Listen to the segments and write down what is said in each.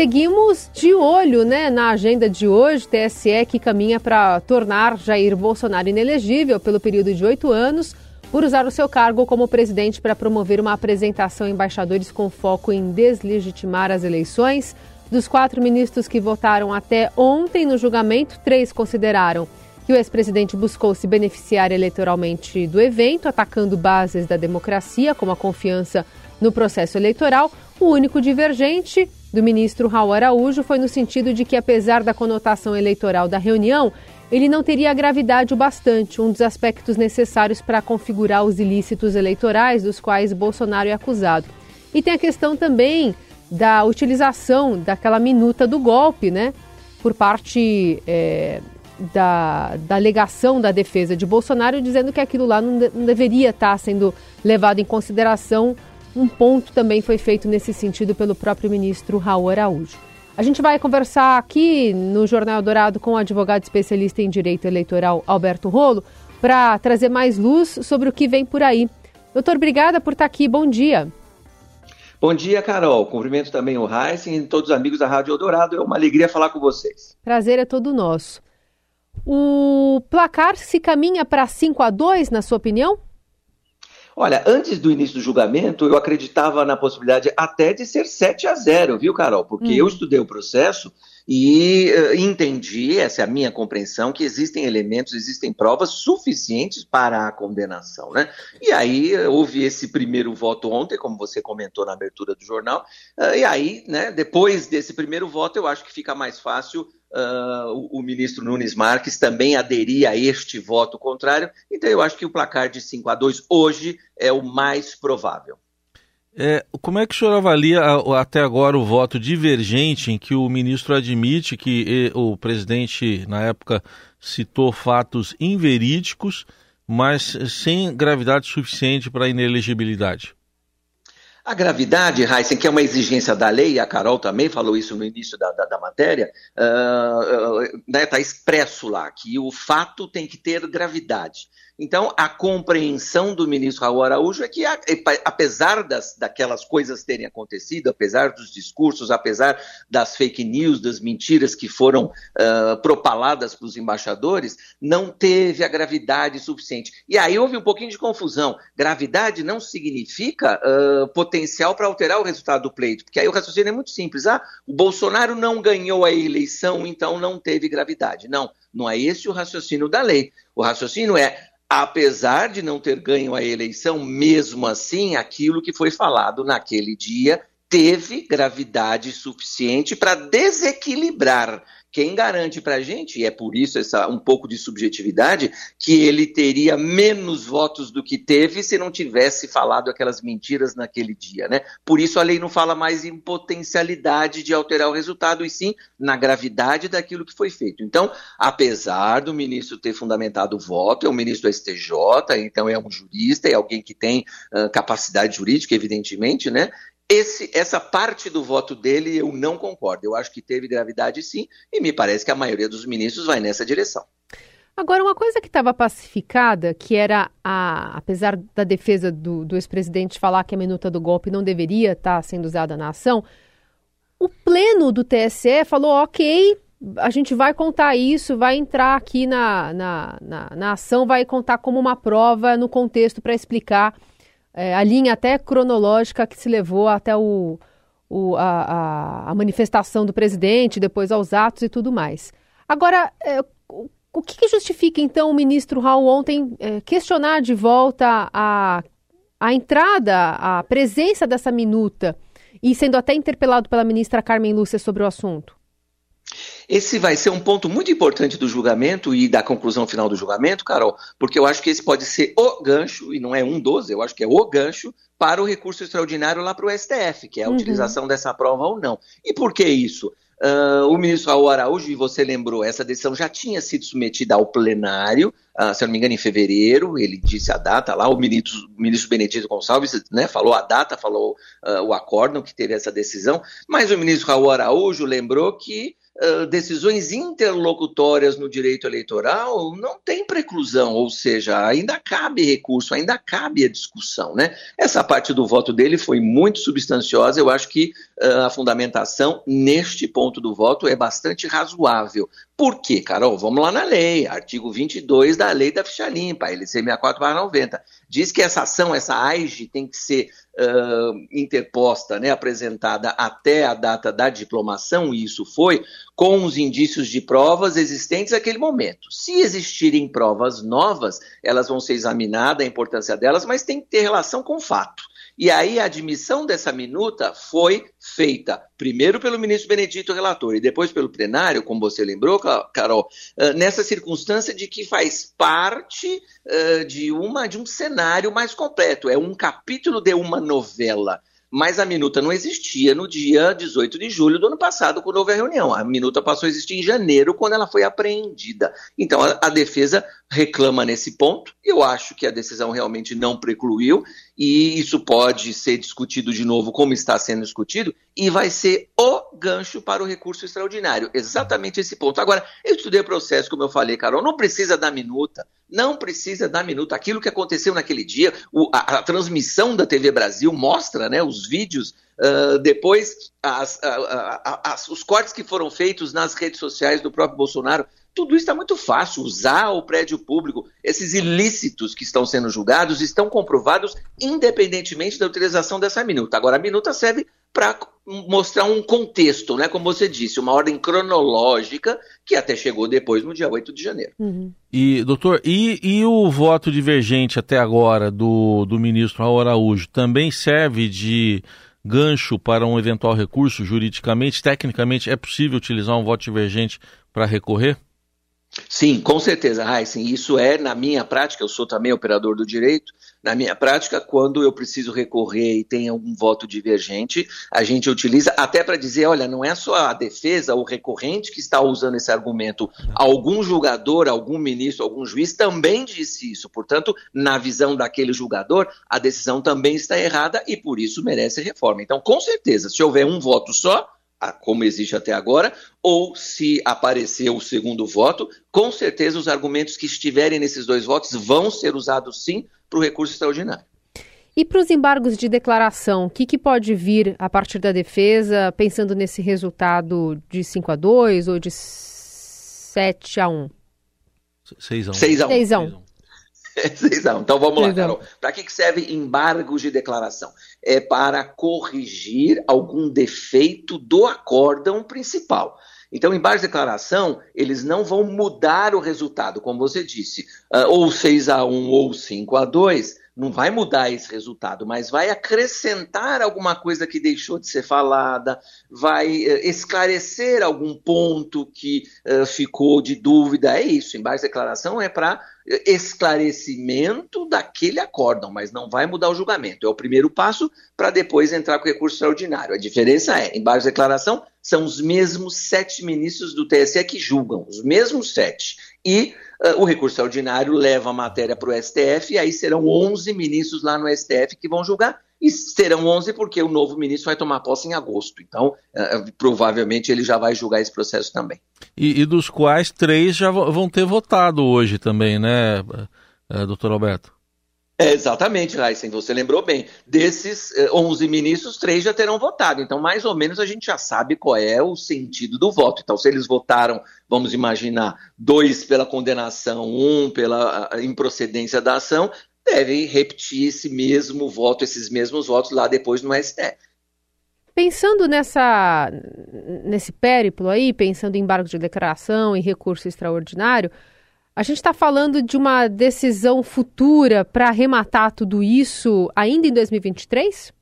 seguimos de olho né, na agenda de hoje, TSE que caminha para tornar Jair Bolsonaro inelegível pelo período de oito anos por usar o seu cargo como presidente para promover uma apresentação a embaixadores com foco em deslegitimar as eleições. Dos quatro ministros que votaram até ontem no julgamento, três consideraram que o ex-presidente buscou se beneficiar eleitoralmente do evento, atacando bases da democracia, como a confiança no processo eleitoral. O único divergente do ministro Raul Araújo foi no sentido de que, apesar da conotação eleitoral da reunião, ele não teria gravidade o bastante, um dos aspectos necessários para configurar os ilícitos eleitorais dos quais Bolsonaro é acusado. E tem a questão também da utilização daquela minuta do golpe, né, por parte é, da, da alegação da defesa de Bolsonaro, dizendo que aquilo lá não, de, não deveria estar sendo levado em consideração. Um ponto também foi feito nesse sentido pelo próprio ministro Raul Araújo. A gente vai conversar aqui no Jornal Dourado com o advogado especialista em direito eleitoral Alberto Rolo para trazer mais luz sobre o que vem por aí. Doutor, obrigada por estar aqui. Bom dia. Bom dia, Carol. Cumprimento também o Heisen e todos os amigos da Rádio Eldorado. É uma alegria falar com vocês. Prazer é todo nosso. O placar se caminha para 5 a 2, na sua opinião? Olha, antes do início do julgamento, eu acreditava na possibilidade até de ser 7 a 0, viu, Carol? Porque hum. eu estudei o processo e uh, entendi, essa é a minha compreensão, que existem elementos, existem provas suficientes para a condenação, né? E aí uh, houve esse primeiro voto ontem, como você comentou na abertura do jornal, uh, e aí, né, depois desse primeiro voto, eu acho que fica mais fácil Uh, o, o, ministro Nunes Marques também aderir a este voto contrário. Então, eu acho que o placar de 5 a 2 hoje é o mais provável. É, como é que o senhor avalia até agora o voto divergente em que o ministro admite que o presidente, na época, citou fatos inverídicos, mas sem gravidade suficiente para inelegibilidade? A gravidade, Heisen, que é uma exigência da lei, a Carol também falou isso no início da, da, da matéria, está uh, uh, né, tá expresso lá, que o fato tem que ter gravidade. Então, a compreensão do ministro Raul Araújo é que, apesar das, daquelas coisas terem acontecido, apesar dos discursos, apesar das fake news, das mentiras que foram uh, propaladas para os embaixadores, não teve a gravidade suficiente. E aí houve um pouquinho de confusão. Gravidade não significa uh, potencial para alterar o resultado do pleito, porque aí o raciocínio é muito simples. Ah, o Bolsonaro não ganhou a eleição, então não teve gravidade. Não, não é esse o raciocínio da lei. O raciocínio é apesar de não ter ganho a eleição, mesmo assim, aquilo que foi falado naquele dia teve gravidade suficiente para desequilibrar quem garante para a gente, e é por isso essa um pouco de subjetividade, que ele teria menos votos do que teve se não tivesse falado aquelas mentiras naquele dia, né? Por isso a lei não fala mais em potencialidade de alterar o resultado, e sim na gravidade daquilo que foi feito. Então, apesar do ministro ter fundamentado o voto, é um ministro do STJ, então é um jurista, é alguém que tem uh, capacidade jurídica, evidentemente, né? Esse, essa parte do voto dele eu não concordo. Eu acho que teve gravidade sim, e me parece que a maioria dos ministros vai nessa direção. Agora, uma coisa que estava pacificada, que era, a, apesar da defesa do, do ex-presidente falar que a minuta do golpe não deveria estar tá sendo usada na ação, o pleno do TSE falou: ok, a gente vai contar isso, vai entrar aqui na, na, na, na ação, vai contar como uma prova no contexto para explicar é, a linha até cronológica que se levou até o, o a, a, a, manifestação do presidente, depois aos atos e tudo mais. Agora, é, o, o que, que, justifica, então, o ministro Raul ontem é, questionar de volta a, a entrada, a presença dessa minuta e sendo até interpelado pela ministra Carmen Lúcia sobre o assunto? Esse vai ser um ponto muito importante do julgamento e da conclusão final do julgamento, Carol, porque eu acho que esse pode ser o gancho, e não é um dos, eu acho que é o gancho para o recurso extraordinário lá para o STF, que é a uhum. utilização dessa prova ou não. E por que isso? Uh, o ministro Raul Araújo, e você lembrou, essa decisão já tinha sido submetida ao plenário, uh, se eu não me engano, em fevereiro, ele disse a data lá, o ministro, o ministro Benedito Gonçalves né, falou a data, falou uh, o acórdão que teve essa decisão, mas o ministro Raul Araújo lembrou que decisões interlocutórias no direito eleitoral não tem preclusão, ou seja, ainda cabe recurso, ainda cabe a discussão. Né? Essa parte do voto dele foi muito substanciosa, eu acho que uh, a fundamentação neste ponto do voto é bastante razoável. Por quê, Carol? Vamos lá na lei, artigo 22 da lei da ficha limpa, LC 64-90. Diz que essa ação, essa AIGE, tem que ser uh, interposta, né, apresentada até a data da diplomação, e isso foi, com os indícios de provas existentes naquele momento. Se existirem provas novas, elas vão ser examinadas, a importância delas, mas tem que ter relação com o fato. E aí a admissão dessa minuta foi feita primeiro pelo ministro Benedito relator e depois pelo plenário, como você lembrou, Carol, nessa circunstância de que faz parte de uma de um cenário mais completo, é um capítulo de uma novela mas a minuta não existia no dia 18 de julho do ano passado, quando houve a reunião. A minuta passou a existir em janeiro, quando ela foi apreendida. Então, a, a defesa reclama nesse ponto. Eu acho que a decisão realmente não precluiu, e isso pode ser discutido de novo, como está sendo discutido, e vai ser o gancho para o recurso extraordinário. Exatamente esse ponto. Agora, eu estudei o processo, como eu falei, Carol, não precisa da minuta. Não precisa dar minuto. Aquilo que aconteceu naquele dia, o, a, a, transmissão da TV Brasil mostra né, os vídeos, uh, depois as, as, os cortes que foram feitos nas redes sociais do próprio Bolsonaro. Tudo isso está muito fácil. Usar o prédio público, esses ilícitos que estão sendo julgados, estão comprovados independentemente da utilização dessa minuta. Agora, a minuta serve para mostrar um contexto, né? Como você disse, uma ordem cronológica que até chegou depois no dia 8 de janeiro. Uhum. E, doutor, e, e, o voto divergente até agora do, do ministro Raul Araújo também serve de gancho para um eventual recurso juridicamente? Tecnicamente, é possível utilizar um voto divergente para recorrer? Sim, com certeza, Heisen. Isso é, na minha prática, eu sou também operador do direito, na minha prática, quando eu preciso recorrer e tem algum voto divergente, a gente utiliza até para dizer, olha, não é só a defesa, o recorrente que está usando esse argumento. Algum julgador, algum ministro, algum juiz também disse isso. Portanto, na visão daquele julgador, a decisão também está errada e por isso merece reforma. Então, com certeza, se houver um voto só, como existe até agora, ou se aparecer o segundo voto, com certeza os argumentos que estiverem nesses dois votos vão ser usados sim para o recurso extraordinário. E para os embargos de declaração, o que, que, pode vir a partir da defesa, pensando nesse resultado de 5 a 2 ou de 7 a 1? 6 a 1. 6 a 1. 6 a 1. Então vamos lá, Carol. Para que serve embargos de declaração? É para corrigir algum defeito do acórdão principal. Então, embargos de declaração, eles não vão mudar o resultado, como você disse, uh, ou 6 a 1 ou 5 a 2, não vai mudar esse resultado, mas vai acrescentar alguma coisa que deixou de ser falada, vai uh, esclarecer algum ponto que uh, ficou de dúvida. É isso, embargo de declaração é para esclarecimento daquele acórdão, mas não vai mudar o julgamento. É o primeiro passo para depois entrar com recurso extraordinário. A diferença é, embargo de declaração são os mesmos sete ministros do TSE que julgam, os mesmos sete. E o recurso extraordinário leva a matéria para o STF, e aí serão 11 ministros lá no STF que vão julgar, e serão 11 porque o novo ministro vai tomar posse em agosto. Então, uh, provavelmente ele já vai julgar esse processo também. E, e, dos quais três já vão ter votado hoje também, né, doutor Alberto? É, exatamente, Raíssen, você lembrou bem. Desses 11 ministros, três já terão votado. Então, mais ou menos, a gente já sabe qual é o sentido do voto. Então, se eles votaram, vamos imaginar, dois pela condenação, um pela improcedência da ação, devem repetir esse mesmo voto, esses mesmos votos lá depois no STF. Pensando nessa, nesse périplo aí, pensando em embargo de declaração e recurso extraordinário, a gente está falando de uma decisão futura para arrematar tudo isso ainda em 2023?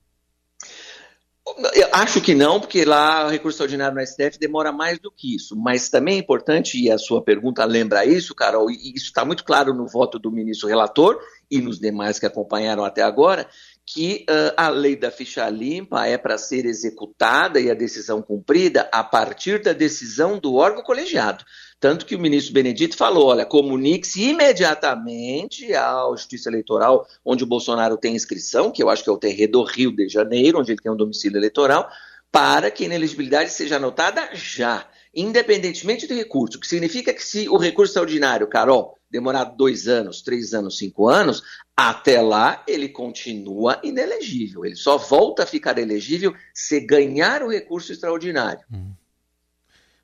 Eu acho que não, porque lá o recurso extraordinário no STF demora mais do que isso. Mas também é importante, e a sua pergunta lembra isso, Carol, e isso está muito claro no voto do ministro relator e nos demais que acompanharam até agora, que uh, a lei da ficha limpa é para ser executada e a decisão cumprida a partir da decisão do órgão colegiado. Tanto que o ministro Benedito falou: olha, comunique-se imediatamente à Justiça Eleitoral, onde o Bolsonaro tem inscrição, que eu acho que é o terreno do Rio de Janeiro, onde ele tem um domicílio eleitoral, para que a inelegibilidade seja anotada já, independentemente do recurso, o que significa que se o recurso extraordinário, Carol, demorar dois anos, três anos, cinco anos, até lá ele continua inelegível. Ele só volta a ficar elegível se ganhar o recurso extraordinário. Hum.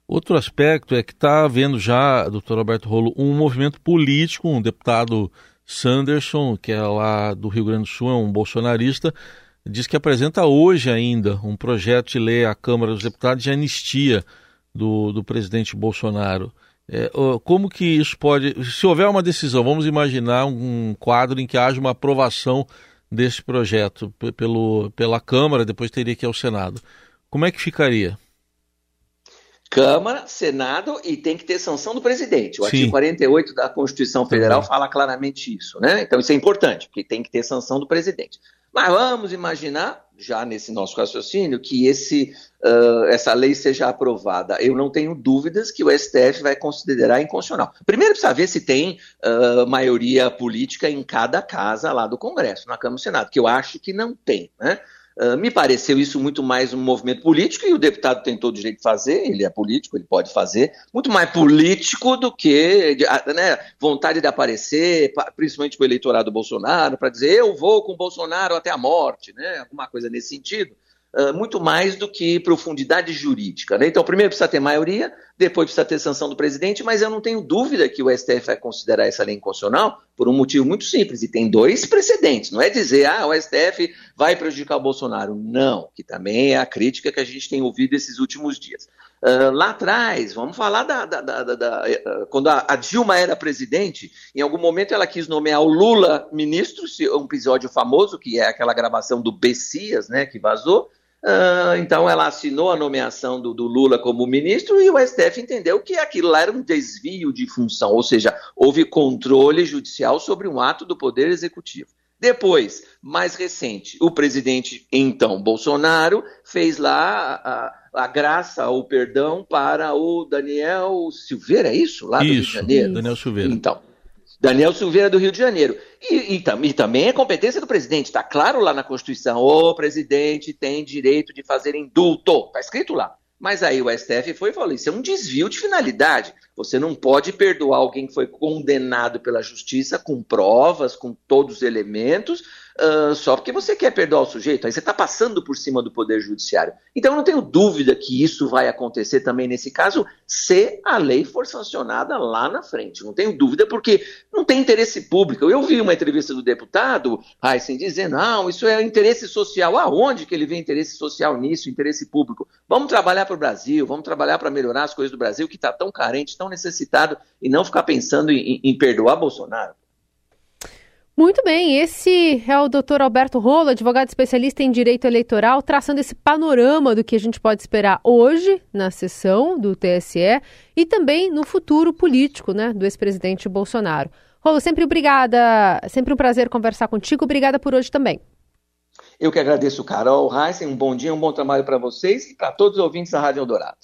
Outro aspecto é que está havendo já, doutor Alberto Rolo, um movimento político, um deputado Sanderson, que é lá do Rio Grande do Sul, é um bolsonarista, diz que apresenta hoje ainda um projeto de lei à Câmara dos Deputados de anistia do, do presidente Bolsonaro. É, como que isso pode. Se houver uma decisão, vamos imaginar um quadro em que haja uma aprovação desse projeto pelo, pela Câmara, depois teria que ir ao Senado. Como é que ficaria? Câmara, Senado e tem que ter sanção do presidente. O Sim. artigo 48 da Constituição Federal Também. fala claramente isso, né? Então isso é importante, porque tem que ter sanção do presidente. Mas vamos imaginar, já nesse nosso raciocínio, que esse, uh, essa lei seja aprovada. Eu não tenho dúvidas que o STF vai considerar inconstitucional. Primeiro precisa ver se tem uh, maioria política em cada casa lá do Congresso, na Câmara e Senado, que eu acho que não tem, né? Uh, me pareceu isso muito mais um movimento político, e o deputado tem todo o direito de fazer, ele é político, ele pode fazer, muito mais político do que né, vontade de aparecer, principalmente para o eleitorado do Bolsonaro, para dizer eu vou com o Bolsonaro até a morte, né, alguma coisa nesse sentido. Muito mais do que profundidade jurídica. Né? Então, primeiro precisa ter maioria, depois precisa ter sanção do presidente, mas eu não tenho dúvida que o STF vai considerar essa lei inconstitucional por um motivo muito simples, e tem dois precedentes. Não é dizer, ah, o STF vai prejudicar o Bolsonaro. Não, que também é a crítica que a gente tem ouvido esses últimos dias. Uh, lá atrás, vamos falar da. da, da, da uh, quando a, a, Dilma era presidente, em algum momento ela quis nomear o Lula ministro, um episódio famoso, que é aquela gravação do Bessias, né, que vazou. Uh, então ela assinou a nomeação do, do, Lula como ministro e o STF entendeu que aquilo lá era um desvio de função, ou seja, houve controle judicial sobre um ato do Poder Executivo. Depois, mais recente, o presidente, então, Bolsonaro, fez lá a, a graça, o perdão para o Daniel Silveira, é isso? Lá do isso, Rio de Janeiro? Daniel Silveira. Então, Daniel Silveira do Rio de Janeiro. E, e, e também é competência do presidente, está claro lá na Constituição. O presidente tem direito de fazer indulto, está escrito lá. Mas aí o STF foi e falou: isso é um desvio de finalidade. Você não pode perdoar alguém que foi condenado pela justiça com provas, com todos os elementos, uh, só porque você quer perdoar o sujeito. Aí você está passando por cima do Poder Judiciário. Então eu não tenho dúvida que isso vai acontecer também nesse caso, se a lei for sancionada lá na frente. Não tenho dúvida, porque não tem interesse público. Eu vi uma entrevista do deputado Heisen dizendo: não, isso é interesse social. Aonde que ele vê interesse social nisso, interesse público? Vamos trabalhar para o Brasil, vamos trabalhar para melhorar as coisas do Brasil, que está tão carente, tão necessitado, e não ficar pensando em, em perdoar Bolsonaro. Muito bem, esse é o doutor Alberto Rolo, advogado especialista em direito eleitoral, traçando esse panorama do que a gente pode esperar hoje na sessão do TSE e também no futuro político né, do ex-presidente Bolsonaro. Rolo, sempre obrigada, sempre um prazer conversar contigo, obrigada por hoje também. Eu que agradeço, Carol, Heisen, um bom dia, um bom trabalho para vocês e para todos os ouvintes da Rádio Eldorado.